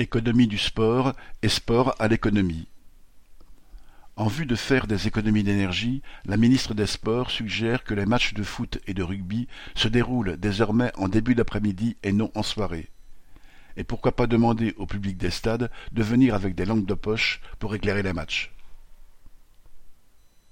Économie du sport et sport à l'économie. En vue de faire des économies d'énergie, la ministre des Sports suggère que les matchs de foot et de rugby se déroulent désormais en début d'après-midi et non en soirée. Et pourquoi pas demander au public des stades de venir avec des lampes de poche pour éclairer les matchs